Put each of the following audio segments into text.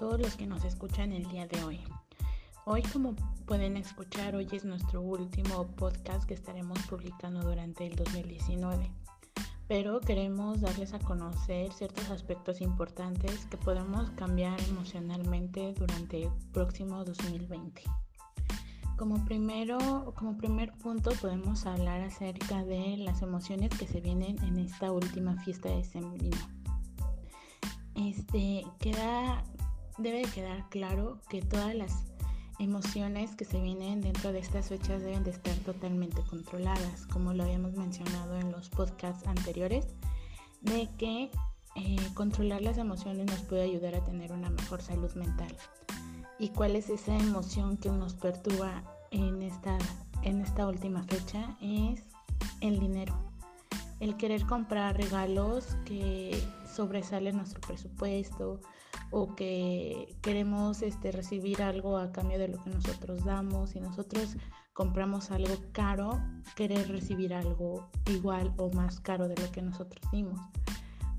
todos los que nos escuchan el día de hoy. Hoy, como pueden escuchar, hoy es nuestro último podcast que estaremos publicando durante el 2019. Pero queremos darles a conocer ciertos aspectos importantes que podemos cambiar emocionalmente durante el próximo 2020. Como, primero, como primer punto podemos hablar acerca de las emociones que se vienen en esta última fiesta de sembrino. Este, queda, debe quedar claro que todas las emociones que se vienen dentro de estas fechas deben de estar totalmente controladas, como lo habíamos mencionado en los podcasts anteriores, de que eh, controlar las emociones nos puede ayudar a tener una mejor salud mental y cuál es esa emoción que nos perturba en esta, en esta última fecha es el dinero. El querer comprar regalos que sobresalen nuestro presupuesto o que queremos este, recibir algo a cambio de lo que nosotros damos. Si nosotros compramos algo caro, querer recibir algo igual o más caro de lo que nosotros dimos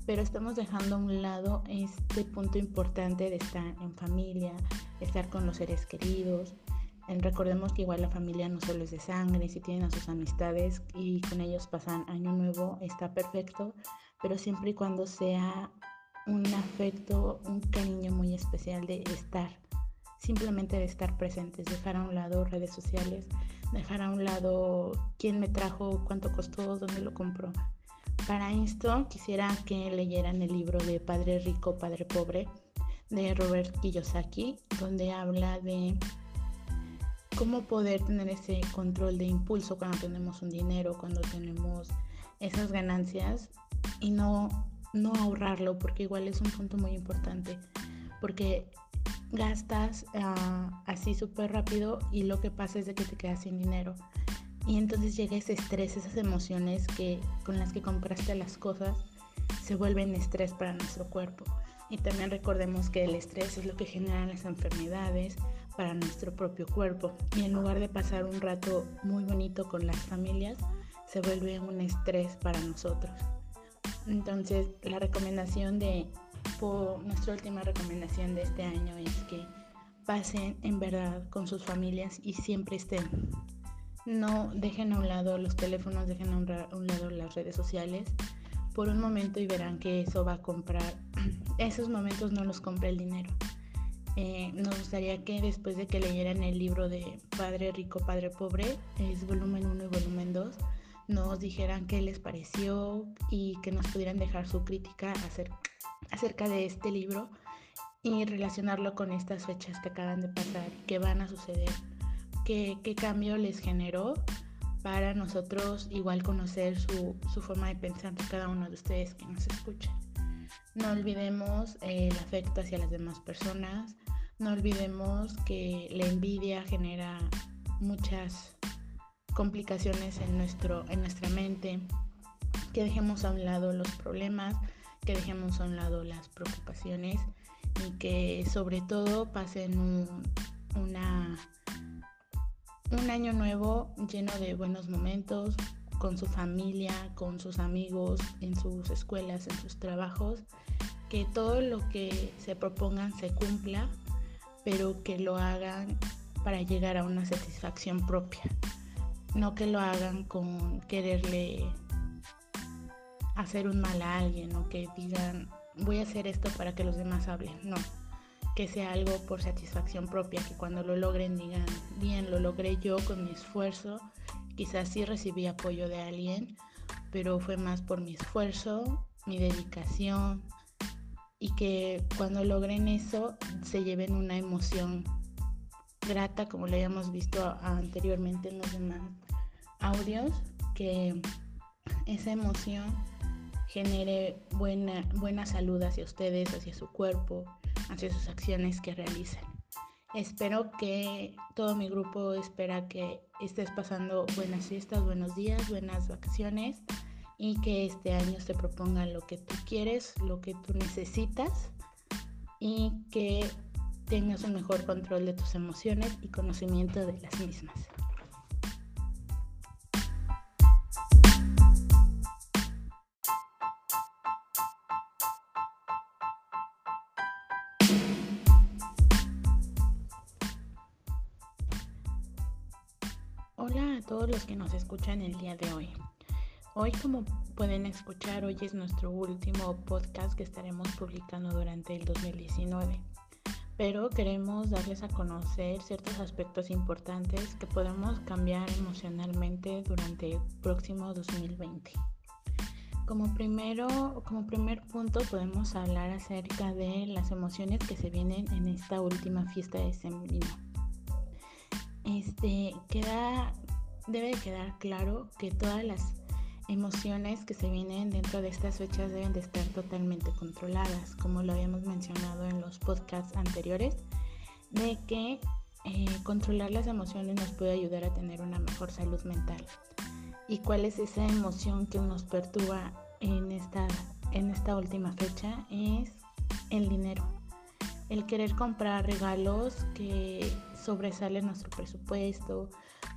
pero estamos dejando a un lado este punto importante de estar en familia, estar con los seres queridos. Recordemos que igual la familia no solo es de sangre, si tienen a sus amistades y con ellos pasan año nuevo, está perfecto, pero siempre y cuando sea un afecto, un cariño muy especial de estar, simplemente de estar presentes, dejar a un lado redes sociales, dejar a un lado quién me trajo, cuánto costó, dónde lo compró. Para esto quisiera que leyeran el libro de Padre Rico, Padre Pobre de Robert Kiyosaki, donde habla de cómo poder tener ese control de impulso cuando tenemos un dinero, cuando tenemos esas ganancias y no, no ahorrarlo, porque igual es un punto muy importante, porque gastas ah, así súper rápido y lo que pasa es de que te quedas sin dinero. Y entonces llega ese estrés, esas emociones que con las que compraste las cosas se vuelven estrés para nuestro cuerpo. Y también recordemos que el estrés es lo que genera las enfermedades para nuestro propio cuerpo. Y en lugar de pasar un rato muy bonito con las familias, se vuelve un estrés para nosotros. Entonces, la recomendación de, nuestra última recomendación de este año es que pasen en verdad con sus familias y siempre estén no dejen a un lado los teléfonos, dejen a un, lado las redes sociales por un momento y verán que eso va a comprar. Esos momentos no los compra el dinero. Eh, nos gustaría que después de que leyeran el libro de Padre Rico, Padre Pobre, es volumen 1 y volumen 2, nos dijeran qué les pareció y que nos pudieran dejar su crítica acerca de este libro y relacionarlo con estas fechas que acaban de pasar que van a suceder qué, cambio les generó para nosotros igual conocer su, forma de pensar cada uno de ustedes que nos escuchan. No olvidemos el afecto hacia las demás personas, no olvidemos que la envidia genera muchas complicaciones en, nuestro, en nuestra mente, que dejemos a un lado los problemas, que dejemos a un lado las preocupaciones y que sobre todo pasen una un año nuevo lleno de buenos momentos con su familia, con sus amigos, en sus escuelas, en sus trabajos, que todo lo que se propongan se cumpla, pero que lo hagan para llegar a una satisfacción propia, no que lo hagan con quererle hacer un mal a alguien o que digan voy a hacer esto para que los demás hablen, no que sea algo por satisfacción propia, que cuando lo logren digan, bien, lo logré yo con mi esfuerzo, quizás sí recibí apoyo de alguien, pero fue más por mi esfuerzo, mi dedicación, y que cuando logren eso se lleven una emoción grata, como lo habíamos visto anteriormente en los demás audios, que esa emoción genere buena, buena salud hacia ustedes, hacia su cuerpo, hacia sus acciones que realizan. Espero que todo mi grupo espera que estés pasando buenas fiestas, buenos días, buenas vacaciones y que este año te propongan lo que tú quieres, lo que tú necesitas y que tengas un mejor control de tus emociones y conocimiento de las mismas. Hola a todos los que nos escuchan el día de hoy. Hoy, como pueden escuchar, hoy es nuestro último podcast que estaremos publicando durante el 2019. Pero queremos darles a conocer ciertos aspectos importantes que podemos cambiar emocionalmente durante el próximo 2020. Como, primero, como primer punto podemos hablar acerca de las emociones que se vienen en esta última fiesta de sembrino. Este, queda, debe quedar claro que todas las emociones que se vienen dentro de estas fechas deben de estar totalmente controladas, como lo habíamos mencionado en los podcasts anteriores, de que eh, controlar las emociones nos puede ayudar a tener una mejor salud mental. ¿Y cuál es esa emoción que nos perturba en esta, en esta última fecha? Es el dinero. El querer comprar regalos que sobresalen nuestro presupuesto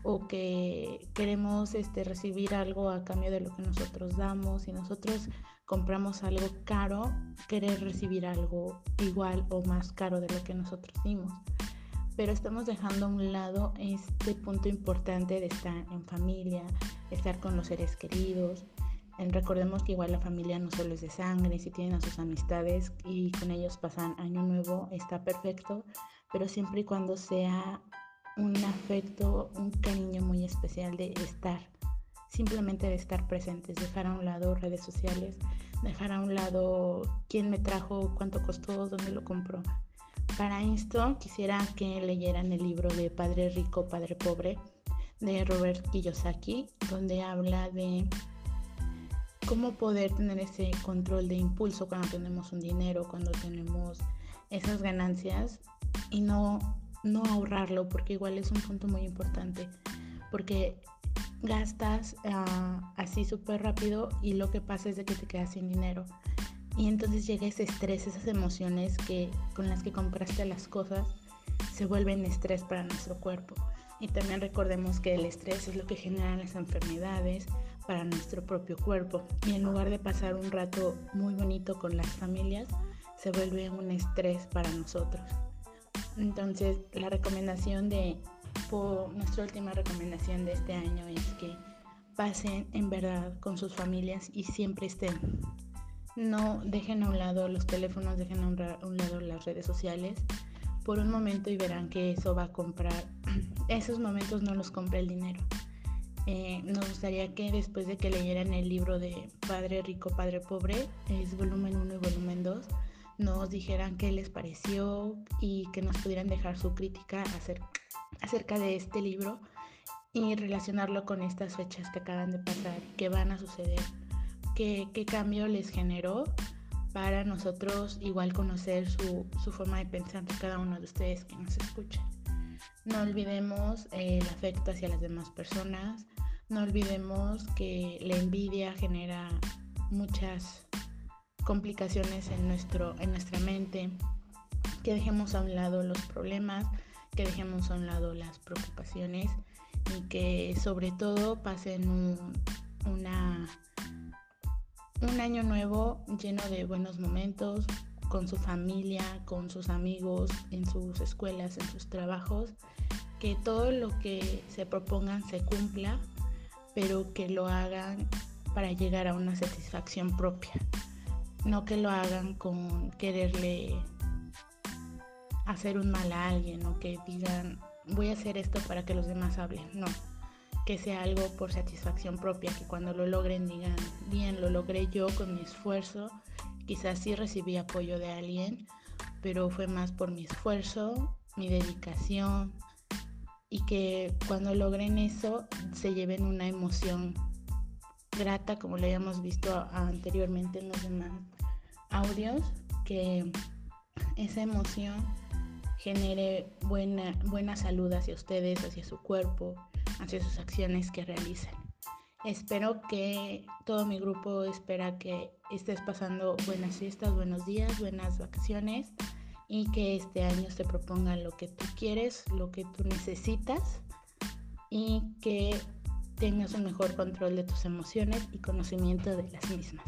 o que queremos este, recibir algo a cambio de lo que nosotros damos. y nosotros compramos algo caro, querer recibir algo igual o más caro de lo que nosotros dimos pero estamos dejando a un lado este punto importante de estar en familia, estar con los seres queridos. Recordemos que igual la familia no solo es de sangre, si tienen a sus amistades y con ellos pasan año nuevo, está perfecto, pero siempre y cuando sea un afecto, un cariño muy especial de estar, simplemente de estar presentes, dejar a un lado redes sociales, dejar a un lado quién me trajo, cuánto costó, dónde lo compró. Para esto quisiera que leyeran el libro de Padre Rico, Padre Pobre de Robert Kiyosaki, donde habla de cómo poder tener ese control de impulso cuando tenemos un dinero, cuando tenemos esas ganancias y no, no ahorrarlo, porque igual es un punto muy importante, porque gastas ah, así súper rápido y lo que pasa es de que te quedas sin dinero. Y entonces llega ese estrés, esas emociones que, con las que compraste las cosas, se vuelven estrés para nuestro cuerpo. Y también recordemos que el estrés es lo que genera las enfermedades para nuestro propio cuerpo. Y en lugar de pasar un rato muy bonito con las familias, se vuelve un estrés para nosotros. Entonces, la recomendación de, nuestra última recomendación de este año es que pasen en verdad con sus familias y siempre estén no dejen a un lado los teléfonos, dejen a un, lado las redes sociales por un momento y verán que eso va a comprar. Esos momentos no los compra el dinero. Eh, nos gustaría que después de que leyeran el libro de Padre Rico, Padre Pobre, es volumen 1 y volumen 2, nos dijeran qué les pareció y que nos pudieran dejar su crítica acerca de este libro y relacionarlo con estas fechas que acaban de pasar, que van a suceder qué, cambio les generó para nosotros igual conocer su, forma de pensar cada uno de ustedes que nos escuchan. No olvidemos el afecto hacia las demás personas, no olvidemos que la envidia genera muchas complicaciones en, nuestro, en nuestra mente, que dejemos a un lado los problemas, que dejemos a un lado las preocupaciones y que sobre todo pasen una un año nuevo lleno de buenos momentos con su familia, con sus amigos, en sus escuelas, en sus trabajos, que todo lo que se propongan se cumpla, pero que lo hagan para llegar a una satisfacción propia, no que lo hagan con quererle hacer un mal a alguien o que digan voy a hacer esto para que los demás hablen, no. Que sea algo por satisfacción propia, que cuando lo logren digan, bien, lo logré yo con mi esfuerzo, quizás sí recibí apoyo de alguien, pero fue más por mi esfuerzo, mi dedicación, y que cuando logren eso se lleven una emoción grata, como lo habíamos visto anteriormente en los demás audios, que esa emoción genere buena, buena salud hacia ustedes, hacia su cuerpo, hacia sus acciones que realizan. Espero que todo mi grupo espera que estés pasando buenas fiestas, buenos días, buenas vacaciones y que este año te propongan lo que tú quieres, lo que tú necesitas y que tengas un mejor control de tus emociones y conocimiento de las mismas.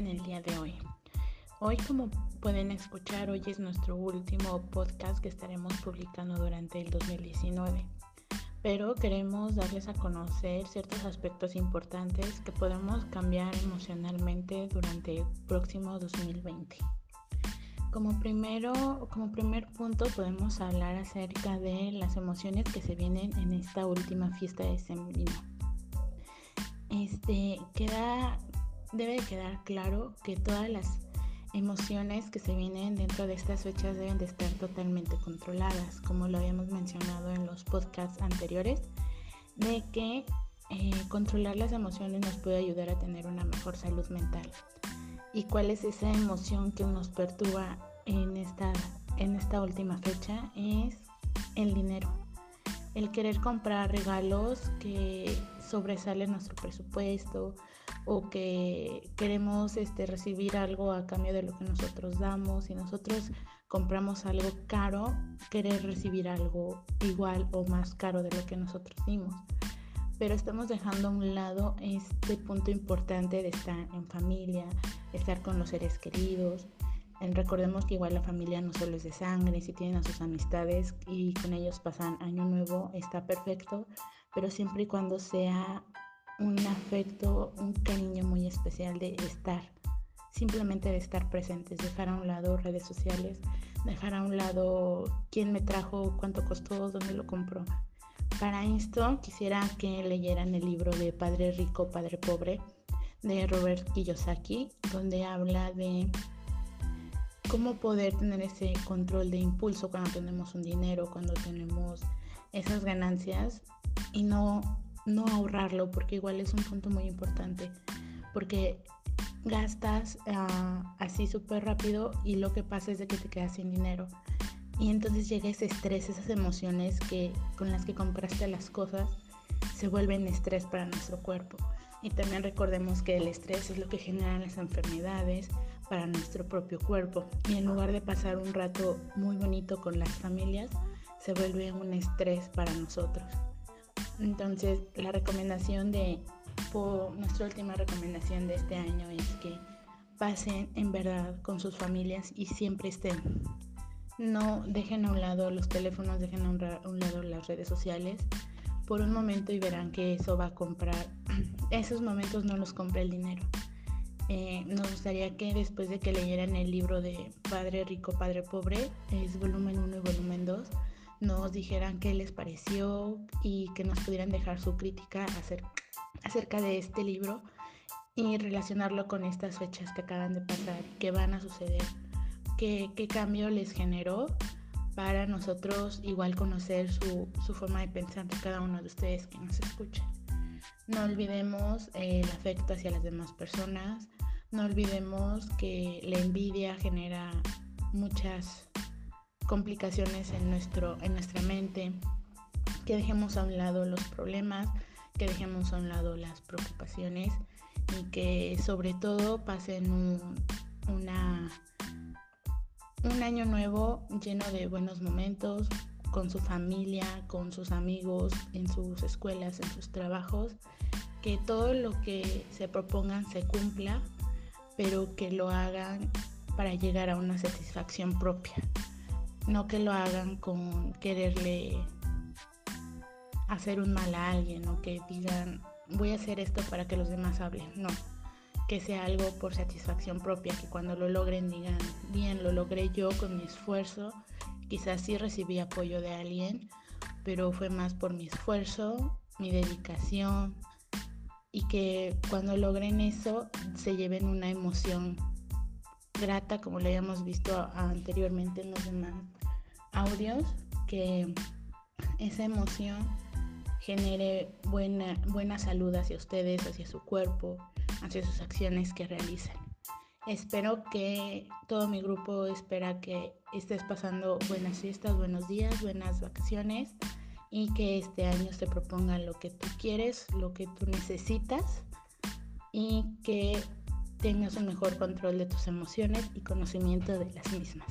Escuchan el día de hoy. Hoy, como pueden escuchar, hoy es nuestro último podcast que estaremos publicando durante el 2019. Pero queremos darles a conocer ciertos aspectos importantes que podemos cambiar emocionalmente durante el próximo 2020. Como primero, como primer punto podemos hablar acerca de las emociones que se vienen en esta última fiesta de sembrino. Este queda debe quedar claro que todas las emociones que se vienen dentro de estas fechas deben de estar totalmente controladas, como lo habíamos mencionado en los podcasts anteriores, de que eh, controlar las emociones nos puede ayudar a tener una mejor salud mental. ¿Y cuál es esa emoción que nos perturba en esta, en esta última fecha? Es el dinero. El querer comprar regalos que sobresalen nuestro presupuesto, o que queremos este, recibir algo a cambio de lo que nosotros damos y nosotros compramos algo caro, querer recibir algo igual o más caro de lo que nosotros dimos. Pero estamos dejando a un lado este punto importante de estar en familia, estar con los seres queridos. Recordemos que igual la familia no solo es de sangre, si tienen a sus amistades y con ellos pasan año nuevo, está perfecto, pero siempre y cuando sea un afecto, un cariño muy especial de estar, simplemente de estar presentes, dejar a un lado redes sociales, dejar a un lado quién me trajo, cuánto costó, dónde lo compró. Para esto quisiera que leyeran el libro de Padre Rico, Padre Pobre de Robert Kiyosaki, donde habla de cómo poder tener ese control de impulso cuando tenemos un dinero, cuando tenemos esas ganancias y no no ahorrarlo, porque igual es un punto muy importante, porque gastas ah, así súper rápido y lo que pasa es de que te quedas sin dinero. Y entonces llega ese estrés, esas emociones que, con las que compraste las cosas, se vuelven estrés para nuestro cuerpo. Y también recordemos que el estrés es lo que genera las enfermedades para nuestro propio cuerpo. Y en lugar de pasar un rato muy bonito con las familias, se vuelve un estrés para nosotros. Entonces, la recomendación de, nuestra última recomendación de este año es que pasen en verdad con sus familias y siempre estén. No dejen a un lado los teléfonos, dejen a un, lado las redes sociales por un momento y verán que eso va a comprar. Esos momentos no los compra el dinero. Eh, nos gustaría que después de que leyeran el libro de Padre Rico, Padre Pobre, es volumen 1 y volumen 2, nos dijeran qué les pareció y que nos pudieran dejar su crítica acerca de este libro y relacionarlo con estas fechas que acaban de pasar, que van a suceder, qué, qué cambio les generó para nosotros igual conocer su, su, forma de pensar cada uno de ustedes que nos escuchan. No olvidemos el afecto hacia las demás personas, no olvidemos que la envidia genera muchas complicaciones en, nuestro, en nuestra mente, que dejemos a un lado los problemas, que dejemos a un lado las preocupaciones y que sobre todo pasen un, un año nuevo lleno de buenos momentos con su familia, con sus amigos, en sus escuelas, en sus trabajos, que todo lo que se propongan se cumpla, pero que lo hagan para llegar a una satisfacción propia no que lo hagan con quererle hacer un mal a alguien o que digan voy a hacer esto para que los demás hablen, no, que sea algo por satisfacción propia, que cuando lo logren digan, bien, lo logré yo con mi esfuerzo, quizás sí recibí apoyo de alguien, pero fue más por mi esfuerzo, mi dedicación y que cuando logren eso se lleven una emoción grata como lo habíamos visto anteriormente en los demás audios, que esa emoción genere buena, buena salud hacia ustedes, hacia su cuerpo, hacia sus acciones que realizan. Espero que todo mi grupo espera que estés pasando buenas fiestas, buenos días, buenas vacaciones y que este año se proponga lo que tú quieres, lo que tú necesitas y que tengas un mejor control de tus emociones y conocimiento de las mismas.